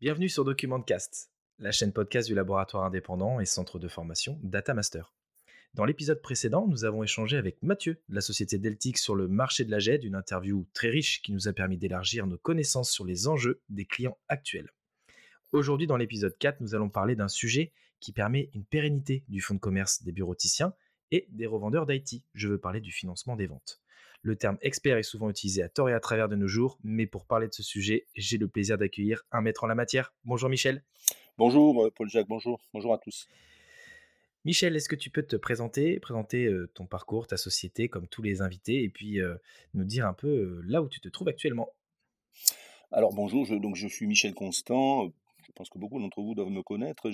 Bienvenue sur Documentcast, la chaîne podcast du laboratoire indépendant et centre de formation Data Master. Dans l'épisode précédent, nous avons échangé avec Mathieu de la société Deltic sur le marché de la GED, une interview très riche qui nous a permis d'élargir nos connaissances sur les enjeux des clients actuels. Aujourd'hui, dans l'épisode 4, nous allons parler d'un sujet qui permet une pérennité du fonds de commerce des bureauticiens et des revendeurs d'IT. Je veux parler du financement des ventes. Le terme expert est souvent utilisé à tort et à travers de nos jours, mais pour parler de ce sujet, j'ai le plaisir d'accueillir un maître en la matière. Bonjour Michel. Bonjour euh, Paul-Jacques, bonjour. Bonjour à tous. Michel, est-ce que tu peux te présenter, présenter euh, ton parcours, ta société, comme tous les invités, et puis euh, nous dire un peu là où tu te trouves actuellement? Alors bonjour, je, donc je suis Michel Constant. Je pense que beaucoup d'entre vous doivent me connaître.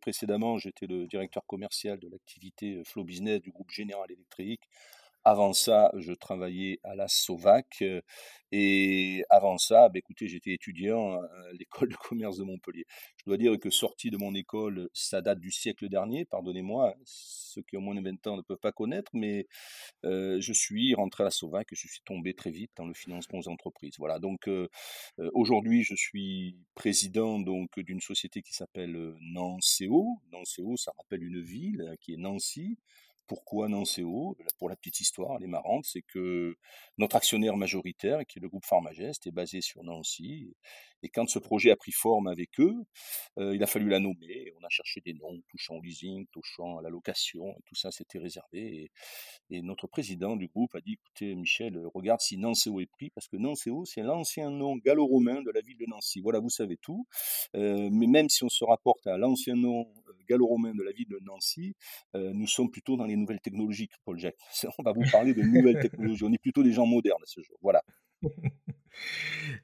précédemment, j'étais le directeur commercial de l'activité Flow Business du groupe Général Électrique avant ça, je travaillais à la Sovac. Et avant ça, bah, écoutez, j'étais étudiant à l'école de commerce de Montpellier. Je dois dire que sorti de mon école, ça date du siècle dernier, pardonnez-moi, ceux qui ont moins de 20 ans ne peuvent pas connaître, mais je suis rentré à la Sovac et je suis tombé très vite dans le financement aux entreprises. Voilà, donc aujourd'hui, je suis président donc d'une société qui s'appelle Nancéo. Nancéo, ça rappelle une ville hein, qui est Nancy. Pourquoi Nancéo Pour la petite histoire, elle est marrante, c'est que notre actionnaire majoritaire, qui est le groupe Pharmagest, est basé sur Nancy. Et quand ce projet a pris forme avec eux, euh, il a fallu la nommer. On a cherché des noms touchant au leasing, touchant à la location, tout ça c'était réservé. Et, notre président du groupe a dit, écoutez Michel, regarde si Nancéo est pris, parce que Nancéo, c'est l'ancien nom gallo-romain de la ville de Nancy. Voilà, vous savez tout. Euh, mais même si on se rapporte à l'ancien nom euh, gallo-romain de la ville de Nancy, nous sommes plutôt dans les nouvelles technologies, Paul Jacques. On va vous parler de nouvelles technologies. On est plutôt des gens modernes à ce jour. Voilà.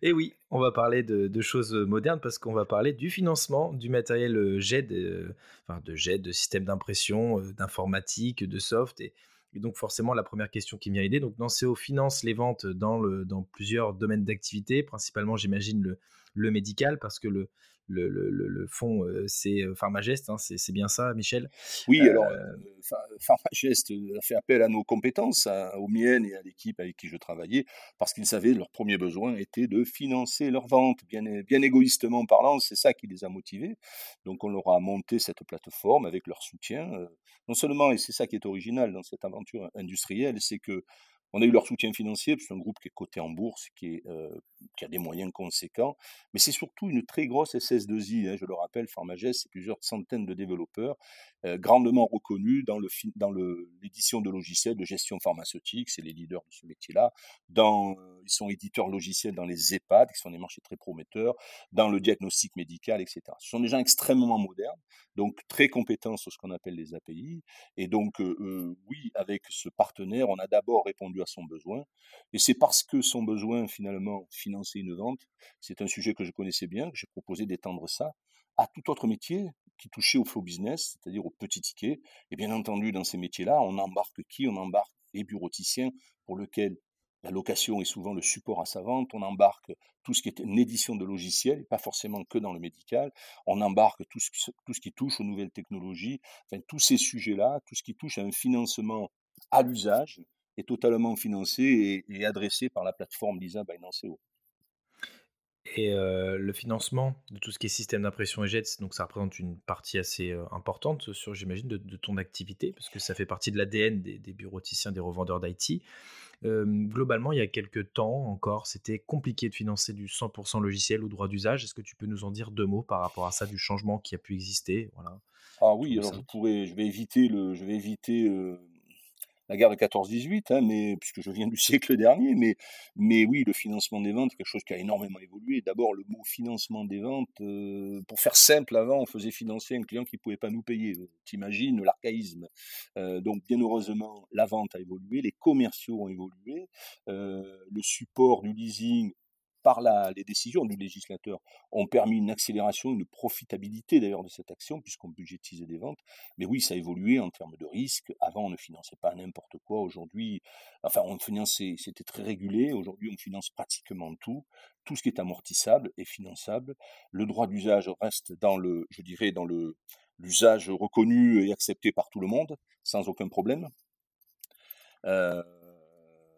Et oui, on va parler de, choses modernes parce qu'on va parler du financement du matériel GED, euh, enfin de GED, de système d'impression, euh, d'informatique, de soft. Et, donc forcément, la première question qui me vient donc Nanceo finance les ventes dans, plusieurs domaines d'activité, principalement j'imagine le médical, parce que le, le, le, le fond, c'est Pharmagest, hein, c'est bien ça, Michel? Oui, alors, Pharmagest a fait appel à nos compétences, aux miennes et à l'équipe avec qui je travaillais, parce qu'ils savaient leur premier besoin était de financer leurs ventes, bien, bien égoïstement parlant, c'est ça qui les a motivés. Donc, on leur a monté cette plateforme avec leur soutien. Non seulement, et c'est ça qui est original dans cette aventure industrielle, c'est que on a eu leur soutien financier, c'est un groupe qui est coté en bourse, euh, qui, a des moyens conséquents, mais c'est surtout une très grosse SS2I. Hein, je le rappelle, Pharmagest, c'est plusieurs centaines de développeurs, euh, grandement reconnus dans l'édition de logiciels de gestion pharmaceutique, c'est les leaders de ce métier-là. Dans, euh, ils sont éditeurs logiciels dans les EHPAD, qui sont des marchés très prometteurs, dans le diagnostic médical, etc. Ce sont des gens extrêmement modernes, donc très compétents sur ce qu'on appelle les API. Et donc, oui, avec ce partenaire, on a d'abord répondu à son besoin. Et c'est parce que son besoin, finalement, financer une vente, c'est un sujet que je connaissais bien, que j'ai proposé d'étendre ça à tout autre métier qui touchait au flow business, c'est-à-dire au petit ticket. Et bien entendu, dans ces métiers-là, on embarque qui? On embarque les bureauticiens pour lesquels la location est souvent le support à sa vente. On embarque tout ce qui est une édition de logiciels, pas forcément que dans le médical. On embarque tout ce qui, tout ce qui touche aux nouvelles technologies. Enfin, tous ces sujets-là, tout ce qui touche à un financement à l'usage, est totalement financé et, adressé par la plateforme Lisa Binance Et le financement de tout ce qui est système d'impression et jets, donc ça représente une partie assez importante sur, j'imagine, de, ton activité, parce que ça fait partie de l'ADN des, des bureauticiens, des revendeurs d'IT. globalement, il y a quelques temps encore, c'était compliqué de financer du 100% logiciel ou droit d'usage. Est-ce que tu peux nous en dire deux mots par rapport à ça, du changement qui a pu exister? Voilà. Ah oui, alors je, pourrais, je vais éviter le, je vais éviter la guerre de 14-18, hein, mais puisque je viens du siècle dernier, mais, mais oui, le financement des ventes, quelque chose qui a énormément évolué. D'abord, le mot financement des ventes, euh, pour faire simple, avant, on faisait financer un client qui ne pouvait pas nous payer. T'imagines l'archaïsme. Euh, donc, bien heureusement, la vente a évolué, les commerciaux ont évolué, euh, le support du leasing par les décisions du législateur ont permis une accélération, une profitabilité d'ailleurs de cette action, puisqu'on budgétisait des ventes. Mais oui, ça a évolué en termes de risque. Avant, on ne finançait pas n'importe quoi. Aujourd'hui, enfin, on finançait, c'était très régulé. Aujourd'hui, on finance pratiquement tout. Tout ce qui est amortissable est finançable. Le droit d'usage reste dans le, je dirais, dans le, l'usage reconnu et accepté par tout le monde, sans aucun problème. Euh,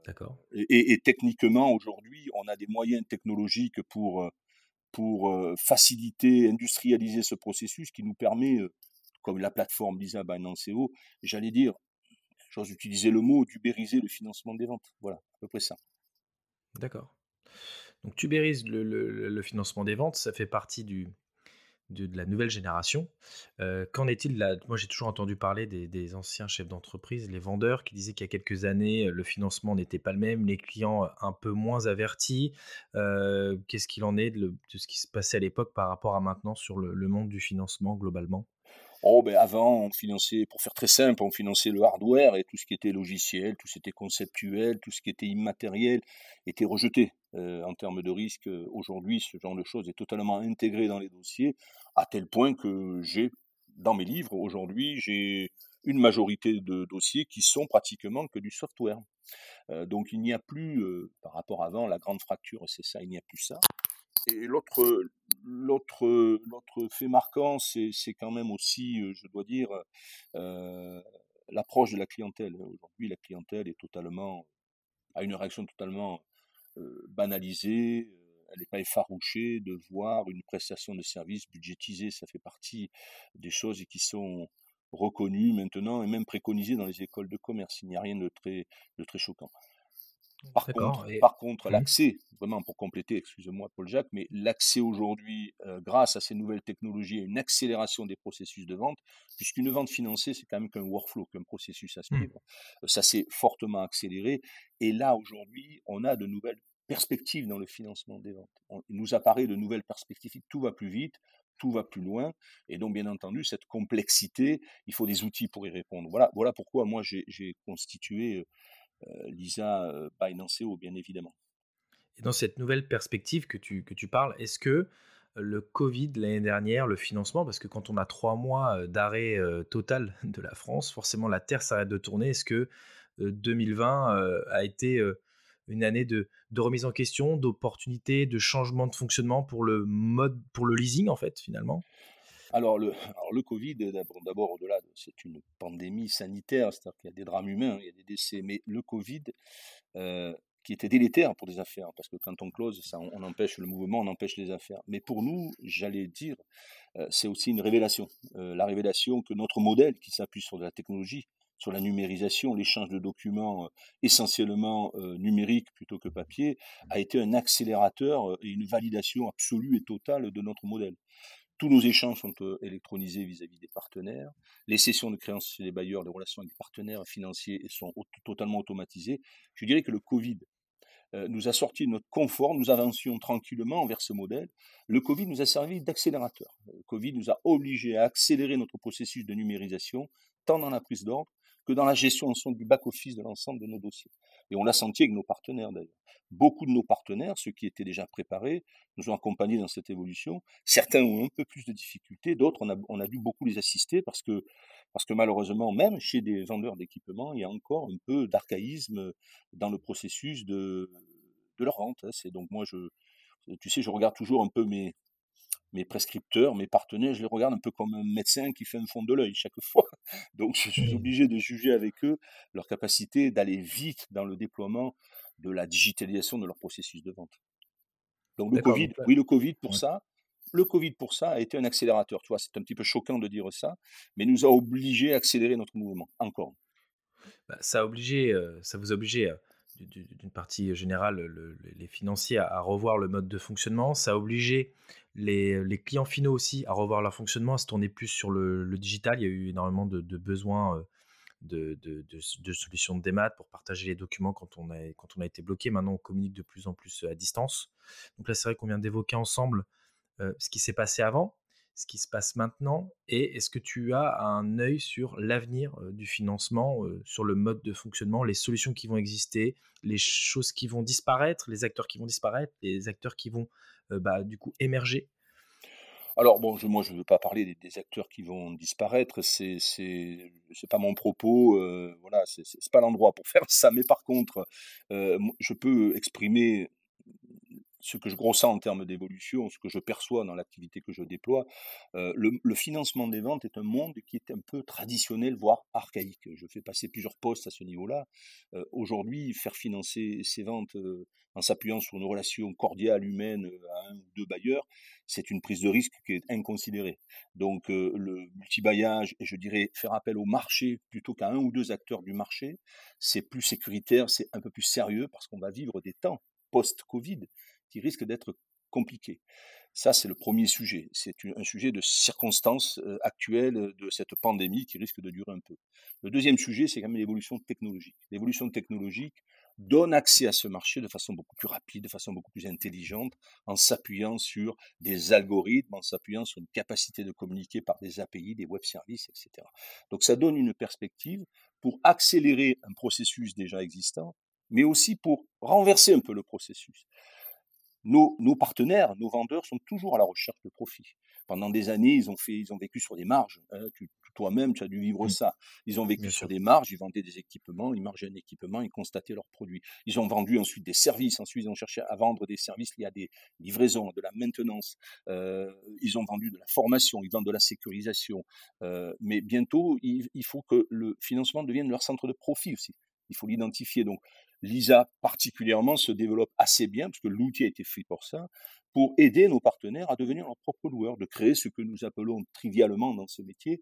D'accord. Et, techniquement, aujourd'hui, on a des moyens technologiques pour, pour faciliter, industrialiser ce processus qui nous permet, comme la plateforme Lisa Binance.co, j'allais dire, j'ose utiliser le mot, d'ubériser le financement des ventes. Voilà, à peu près ça. D'accord. Donc tu le, le, financement des ventes, ça fait partie du, de, la nouvelle génération. Euh, qu'en est-il là Moi, j'ai toujours entendu parler des, anciens chefs d'entreprise, les vendeurs, qui disaient qu'il y a quelques années, le financement n'était pas le même, les clients un peu moins avertis. Euh, qu'est-ce qu'il en est de, ce qui se passait à l'époque par rapport à maintenant sur le monde du financement globalement? Oh, ben avant, on finançait, pour faire très simple, on finançait le hardware et tout ce qui était logiciel, tout ce qui était conceptuel, tout ce qui était immatériel était rejeté euh, en termes de risque. Aujourd'hui, ce genre de choses est totalement intégré dans les dossiers, à tel point que j'ai, dans mes livres, aujourd'hui, j'ai une majorité de dossiers qui sont pratiquement que du software. Euh, donc il n'y a plus, euh, par rapport à avant, la grande fracture, c'est ça, il n'y a plus ça. Et l'autre, l'autre, l'autre fait marquant, c'est, c'est quand même aussi, je dois dire, euh, l'approche de la clientèle. Aujourd'hui, la clientèle est totalement, a une réaction totalement banalisée. Elle n'est pas effarouchée de voir une prestation de service budgétisée. Ça fait partie des choses qui sont reconnues maintenant et même préconisées dans les écoles de commerce. Il n'y a rien de très, de très choquant. Par contre, par contre mmh. l'accès, vraiment pour compléter, excusez-moi Paul Jacques, mais l'accès aujourd'hui, euh, grâce à ces nouvelles technologies, à une accélération des processus de vente, puisqu'une vente financée, c'est quand même qu'un workflow, qu'un processus à mmh. suivre. Euh, ça s'est fortement accéléré. Et là, aujourd'hui, on a de nouvelles perspectives dans le financement des ventes. il nous apparaît de nouvelles perspectives. Tout va plus vite, tout va plus loin. Et donc, bien entendu, cette complexité, il faut des outils pour y répondre. Voilà, voilà pourquoi moi, j'ai constitué euh, Lisa euh, Binance.co, bien évidemment. Et dans cette nouvelle perspective que tu, que tu parles, est-ce que le Covid l'année dernière, le financement, parce que quand on a trois mois d'arrêt total de la France, forcément la Terre s'arrête de tourner. Est-ce que 2020 a été une année de, de remise en question, d'opportunités, de changement de fonctionnement pour le mode, pour le leasing en fait finalement? Alors le, le Covid, d'abord au-delà, c'est une pandémie sanitaire, c'est-à-dire qu'il y a des drames humains, il y a des décès, mais le Covid, euh, qui était délétère pour des affaires, parce que quand on close, ça, on, empêche le mouvement, on empêche les affaires. Mais pour nous, j'allais dire, euh, c'est aussi une révélation. Euh, la révélation que notre modèle, qui s'appuie sur de la technologie, sur la numérisation, l'échange de documents essentiellement numériques plutôt que papier, a été un accélérateur et une validation absolue et totale de notre modèle. Tous nos échanges sont euh, électronisés vis-à-vis des partenaires. Les sessions de créances chez les bailleurs, les relations avec les partenaires financiers sont totalement automatisées. Je dirais que le Covid euh, nous a sorti de notre confort, nous avancions tranquillement vers ce modèle. Le Covid nous a servi d'accélérateur. Le Covid nous a obligés à accélérer notre processus de numérisation, tant dans la prise d'ordre que dans la gestion du back-office de l'ensemble de nos dossiers. Et on l'a senti avec nos partenaires d'ailleurs. Beaucoup de nos partenaires, ceux qui étaient déjà préparés, nous ont accompagnés dans cette évolution. Certains ont un peu plus de difficultés, d'autres, on a, on a dû beaucoup les assister parce que, parce que malheureusement, même chez des vendeurs d'équipements, il y a encore un peu d'archaïsme dans le processus de, de leur vente. Hein. C'est donc moi, je, tu sais, je regarde toujours un peu mes, mes prescripteurs, mes partenaires, je les regarde un peu comme un médecin qui fait un fond de l'œil chaque fois. Donc je suis mmh. obligé de juger avec eux leur capacité d'aller vite dans le déploiement de la digitalisation de leur processus de vente. Donc le Covid, oui, le Covid pour ça, le Covid pour ça a été un accélérateur. Tu vois, c'est un petit peu choquant de dire ça, mais nous a obligé à accélérer notre mouvement, encore. Bah, ça a obligé, euh, ça vous a obligé d'une partie générale, les financiers à, revoir le mode de fonctionnement. Ça a obligé les, clients finaux aussi à revoir leur fonctionnement, à se tourner plus sur le, digital. Il y a eu énormément de, besoins euh, de, solutions de démat pour partager les documents quand on, a, été bloqué. Maintenant, on communique de plus en plus à distance. Donc là, c'est vrai qu'on vient d'évoquer ensemble euh, ce qui s'est passé avant, ce qui se passe maintenant et est-ce que tu as un œil sur l'avenir du financement, sur le mode de fonctionnement, les solutions qui vont exister, les choses qui vont disparaître, les acteurs qui vont disparaître, les acteurs qui vont bah, du coup émerger? Alors bon, moi je ne veux pas parler des, acteurs qui vont disparaître, c'est c'est pas mon propos, euh, voilà, c'est pas l'endroit pour faire ça. Mais par contre, je peux exprimer ce que je ressens en termes d'évolution, ce que je perçois dans l'activité que je déploie, euh, le, financement des ventes est un monde qui est un peu traditionnel, voire archaïque. Je fais passer plusieurs postes à ce niveau-là. Euh, aujourd'hui, faire financer ces ventes euh, en s'appuyant sur une relation cordiale, humaine, à un ou deux bailleurs, c'est une prise de risque qui est inconsidérée. Donc le multibaillage, et je dirais faire appel au marché plutôt qu'à un ou deux acteurs du marché, c'est plus sécuritaire, c'est un peu plus sérieux parce qu'on va vivre des temps post-Covid qui risque d'être compliqué. Ça, c'est le premier sujet. C'est un sujet de circonstances euh, actuelles de cette pandémie qui risque de durer un peu. Le deuxième sujet, c'est quand même l'évolution technologique. L'évolution technologique donne accès à ce marché de façon beaucoup plus rapide, de façon beaucoup plus intelligente, en s'appuyant sur des algorithmes, en s'appuyant sur une capacité de communiquer par des API, des web services, etc. Donc ça donne une perspective pour accélérer un processus déjà existant, mais aussi pour renverser un peu le processus nos, partenaires, nos vendeurs sont toujours à la recherche de profit. Pendant des années, ils ont, fait, ils ont vécu sur des marges. Hein, toi-même, tu as dû vivre mmh. ça. Ils ont vécu sur des marges, ils vendaient des équipements, ils margeaient un équipement, ils constataient leurs produits. Ils ont vendu ensuite des services, ensuite ils ont cherché à vendre des services liés à des livraisons, de la maintenance. Euh, ils ont vendu de la formation, ils vendent de la sécurisation. Euh, mais bientôt, il, il faut que le financement devienne leur centre de profit aussi. Il faut l'identifier. Donc, Lisa particulièrement se développe assez bien, parce que l'outil a été fait pour ça, pour aider nos partenaires à devenir leurs propres loueurs, de créer ce que nous appelons trivialement dans ce métier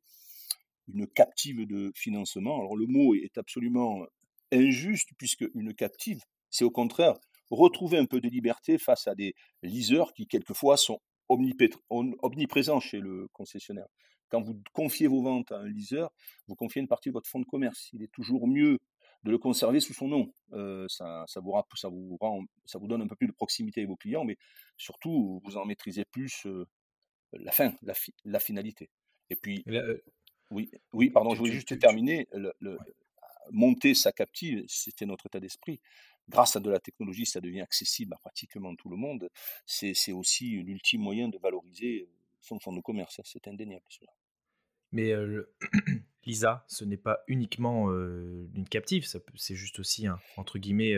une captive de financement. Alors le mot est absolument injuste, puisque une captive, c'est au contraire retrouver un peu de liberté face à des liseurs qui quelquefois sont omniprésents chez le concessionnaire. Quand vous confiez vos ventes à un liseur, vous confiez une partie de votre fonds de commerce. Il est toujours mieux de le conserver sous son nom. Euh, ça, ça, vous, ça, vous rend, ça vous donne un peu plus de proximité avec vos clients, mais surtout, vous en maîtrisez plus euh, la fin, la, la, finalité. Et puis, euh, oui, oui, pardon, je voulais juste terminer. Le, Monter sa captive, c'était notre état d'esprit. Grâce à de la technologie, ça devient accessible à pratiquement tout le monde. C'est aussi l'ultime moyen de valoriser son fonds de commerce. C'est indéniable. Cela. Mais Lisa, ce n'est pas uniquement une captive, c'est juste aussi, entre guillemets,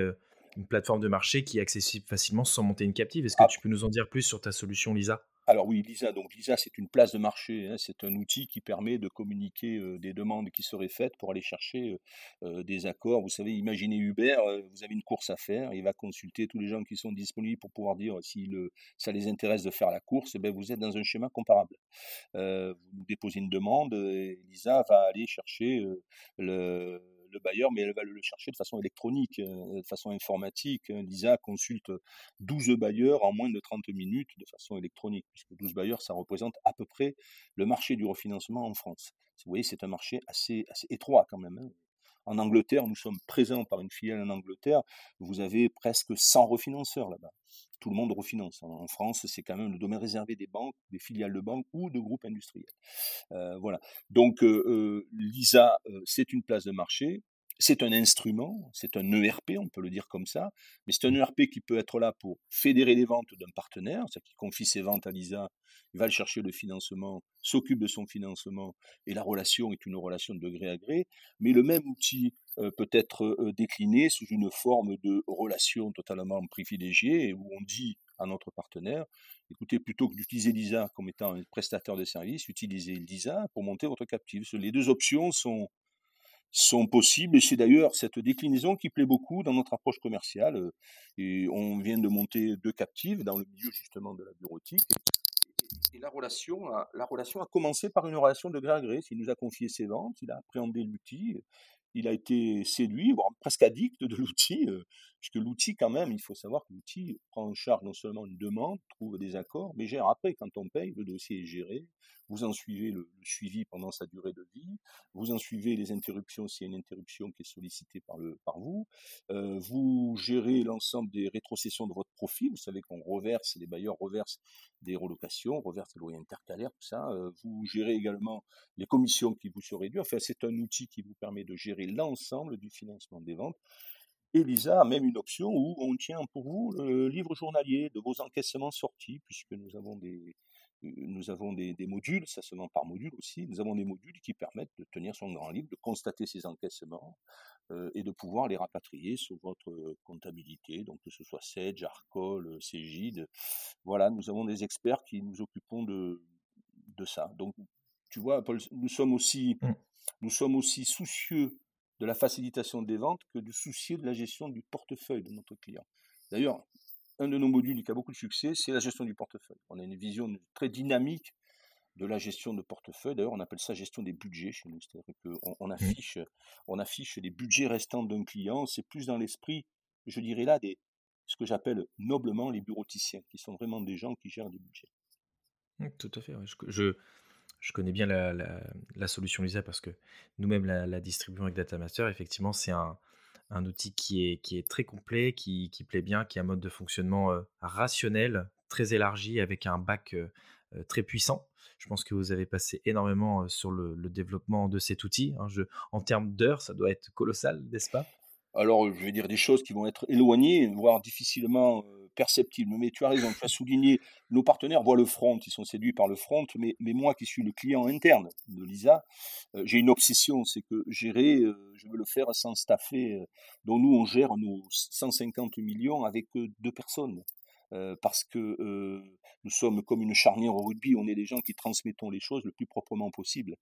une plateforme de marché qui est accessible facilement sans monter une captive. Est-ce que ah. tu peux nous en dire plus sur ta solution Lisa? Alors oui, Lisa, donc Lisa, c'est une place de marché, hein, c'est un outil qui permet de communiquer des demandes qui seraient faites pour aller chercher des accords. Vous savez, imaginez Uber, vous avez une course à faire, il va consulter tous les gens qui sont disponibles pour pouvoir dire si ça les intéresse de faire la course, ben, vous êtes dans un schéma comparable. vous déposez une demande, et Lisa va aller chercher le le bailleur, mais elle va le chercher de façon électronique, euh, de façon informatique. Lisa consulte 12 bailleurs en moins de 30 minutes de façon électronique, puisque 12 bailleurs, ça représente à peu près le marché du refinancement en France. Vous voyez, c'est un marché assez, assez étroit quand même. Hein. En Angleterre, nous sommes présents par une filiale en Angleterre. Vous avez presque 100 refinanceurs là-bas. Tout le monde refinance. En France, c'est quand même le domaine réservé des banques, des filiales de banques ou de groupes industriels. Euh, voilà. Donc, euh, euh, l'ISA, c'est une place de marché. C'est un instrument, c'est un ERP, on peut le dire comme ça, mais c'est un ERP qui peut être là pour fédérer les ventes d'un partenaire, c'est-à-dire qu'il confie ses ventes à l'ISA, il va le chercher le financement, s'occupe de son financement, et la relation est une relation de gré à gré, mais le même outil euh, peut être euh, décliné sous une forme de relation totalement privilégiée, où on dit à notre partenaire, écoutez, plutôt que d'utiliser l'ISA comme étant un prestataire de service, utilisez l'ISA pour monter votre captive. Les deux options sont sont possibles. Et c'est d'ailleurs cette déclinaison qui plaît beaucoup dans notre approche commerciale. Et on vient de monter deux captives dans le milieu justement de la bureautique. Et, la, relation a, la relation a commencé par une relation de gré à gré. Il nous a confié ses ventes, il a appréhendé l'outil, il a été séduit, voire presque addict de l'outil, puisque l'outil, quand même, il faut savoir que l'outil prend en charge non seulement une demande, trouve des accords, mais gère après, quand on paye, le dossier est géré, vous en suivez le, suivi pendant sa durée de vie, vous en suivez les interruptions s'il y a une interruption qui est sollicitée par, le, par vous, vous gérez l'ensemble des rétrocessions de votre profit, vous savez qu'on reverse, les bailleurs reversent des relocations, reversent des loyers intercalaires, tout ça, vous gérez également les commissions qui vous seraient dues, enfin c'est un outil qui vous permet de gérer l'ensemble du financement des ventes, Elisa a même une option où on tient pour vous le livre journalier de vos encaissements sortis, puisque nous avons des, nous avons des, modules, ça se vend par module aussi, nous avons des modules qui permettent de tenir son grand livre, de constater ses encaissements et de pouvoir les rapatrier sur votre comptabilité, donc que ce soit Sedge, Arcol, Cégide. Voilà, nous avons des experts qui nous occupons de, de ça. Donc, tu vois, Paul, nous sommes aussi, mmh. nous sommes aussi soucieux de la facilitation des ventes que du souci de la gestion du portefeuille de notre client. D'ailleurs, un de nos modules qui a beaucoup de succès, c'est la gestion du portefeuille. On a une vision très dynamique de la gestion de portefeuille. D'ailleurs, on appelle ça gestion des budgets chez nous. C'est-à-dire qu'on on mmh. affiche, on affiche les budgets restants d'un client. C'est plus dans l'esprit, je dirais là, des, ce que j'appelle noblement les bureauticiens, qui sont vraiment des gens qui gèrent des budgets. Mmh, tout à fait. Je, je connais bien la, solution Lisa parce que nous-mêmes la, distribuons avec Datamaster. Effectivement, c'est un, outil qui est, qui est très complet, qui, plaît bien, qui a un mode de fonctionnement euh, rationnel, très élargi, avec un bac euh, euh, très puissant. Je pense que vous avez passé énormément sur le, développement de cet outil. Hein. en termes d'heures, ça doit être colossal, n'est-ce pas? Alors, je vais dire des choses qui vont être éloignées, voire difficilement perceptibles. Mais tu as raison, tu as souligné, nos partenaires voient le front, ils sont séduits par le front, mais, mais moi qui suis le client interne de l'ISA, j'ai une obsession, c'est que gérer, je veux le faire sans staffer, dont nous on gère nos 150 millions avec deux personnes. Parce que nous sommes comme une charnière au rugby, on est des gens qui transmettons les choses le plus proprement possible.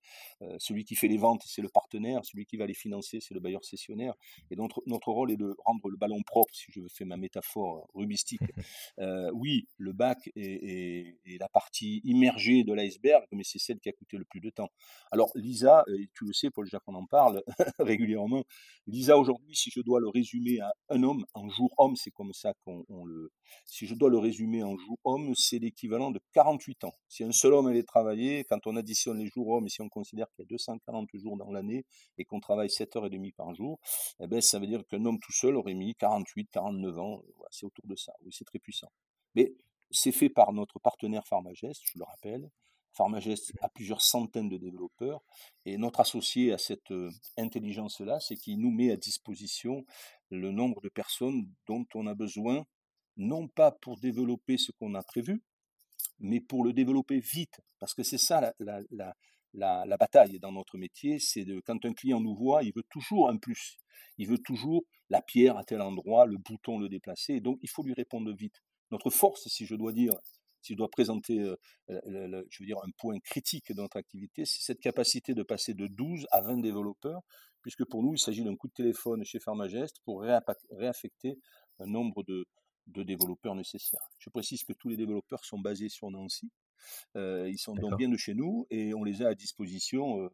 celui qui fait les ventes, c'est le partenaire, celui qui va les financer, c'est le bailleur cessionnaire. Et notre, notre rôle est de rendre le ballon propre, si je faire ma métaphore rubistique. oui, le bac est, la partie immergée de l'iceberg, mais c'est celle qui a coûté le plus de temps. Alors Lisa, et tu le sais, Paul Jacques, on en parle régulièrement, Lisa aujourd'hui, si je dois le résumer à un homme, un jour homme, c'est comme ça qu'on le... Si je dois le résumer en jour homme, c'est équivalent de 48 ans. Si un seul homme avait travaillé, quand on additionne les jours hommes et si on considère qu'il y a 240 jours dans l'année et qu'on travaille 7h30 par jour, eh ben, ça veut dire qu'un homme tout seul aurait mis 48, 49 ans. c'est autour de ça. Oui, c'est très puissant. Mais c'est fait par notre partenaire Pharmagest, je le rappelle. Pharmagest a plusieurs centaines de développeurs et notre associé à cette euh, intelligence-là, c'est qu'il nous met à disposition le nombre de personnes dont on a besoin, non pas pour développer ce qu'on a prévu, mais pour le développer vite, parce que c'est ça la, la, la, bataille dans notre métier, c'est de quand un client nous voit, il veut toujours un plus, il veut toujours la pierre à tel endroit, le bouton le déplacer, donc il faut lui répondre vite. Notre force, si je dois dire, si je dois présenter, euh, je veux dire, un point critique de notre activité, c'est cette capacité de passer de 12 à 20 développeurs, puisque pour nous, il s'agit d'un coup de téléphone chez Pharmagest pour réaffecter un nombre de, de développeurs nécessaires. Je précise que tous les développeurs sont basés sur Nancy. Euh, ils sont donc bien de chez nous et on les a à disposition euh,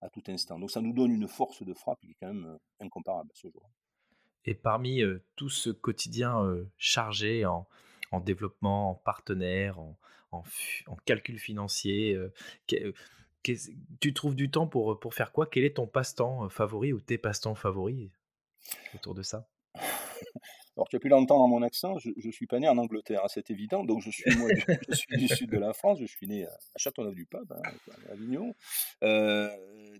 à tout instant. Donc ça nous donne une force de frappe qui est quand même euh, incomparable à ce jour. Et parmi tout ce quotidien chargé en, développement, en partenaire, en, en, calcul financier, tu trouves du temps pour, pour faire quoi? Quel est ton passe-temps favori ou tes passe-temps favoris autour de ça? alors, tu as pu l'entendre dans mon accent, je ne suis pas né en Angleterre, hein, c'est évident. Donc, je suis, moi, je suis du sud de la France, je suis né à Châteauneuf-du-Pape, hein, à Avignon. Euh,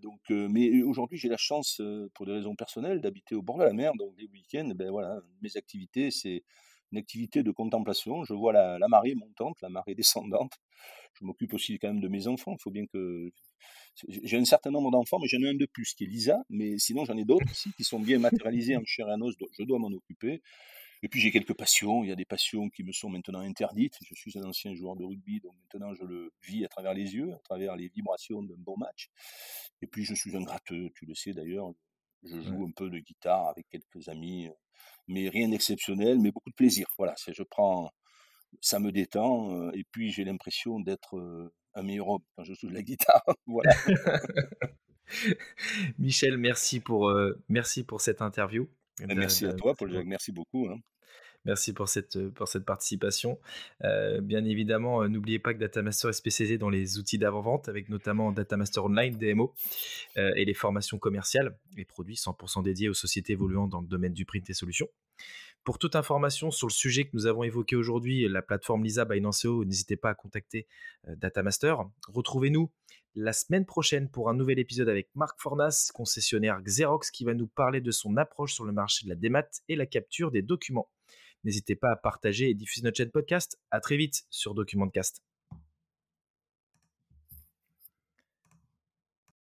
donc, euh, mais aujourd'hui, j'ai la chance, euh, pour des raisons personnelles, d'habiter au bord de la mer. Donc, les week-ends, ben voilà, mes activités, c'est une activité de contemplation. Je vois la, marée montante, la marée descendante. Je m'occupe aussi quand même de mes enfants. Il faut bien que j'ai un certain nombre d'enfants, mais j'en ai un de plus qui est Lisa, mais sinon j'en ai d'autres aussi qui sont bien matérialisés en chair et en os, je dois m'en occuper. Et puis j'ai quelques passions, il y a des passions qui me sont maintenant interdites. Je suis un ancien joueur de rugby, donc maintenant je le vis à travers les yeux, à travers les vibrations d'un bon match. Et puis je suis un gratteux, tu le sais d'ailleurs. Je joue un peu de guitare avec quelques amis, mais rien d'exceptionnel, mais beaucoup de plaisir. Voilà, je prends, ça me détend, et puis j'ai l'impression d'être un meilleur homme quand je joue de la guitare. voilà. Michel, merci pour, euh, merci pour cette interview. Ben, merci à toi, Paul Jacques, merci beaucoup. Hein. Merci pour cette, cette participation. Euh, bien évidemment, euh, n'oubliez pas que Datamaster est spécialisé dans les outils d'avant-vente, avec notamment Datamaster Online, DMO, et les formations commerciales, les produits 100% dédiés aux sociétés évoluant dans le domaine du print et solutions. Pour toute information sur le sujet que nous avons évoqué aujourd'hui, la plateforme Lisa by Nanceo, n'hésitez pas à contacter Datamaster. Retrouvez-nous la semaine prochaine pour un nouvel épisode avec Marc Fornas, concessionnaire Xerox, qui va nous parler de son approche sur le marché de la démat et la capture des documents. N'hésitez pas à partager et diffuser notre chaîne podcast. À très vite sur Documentcast.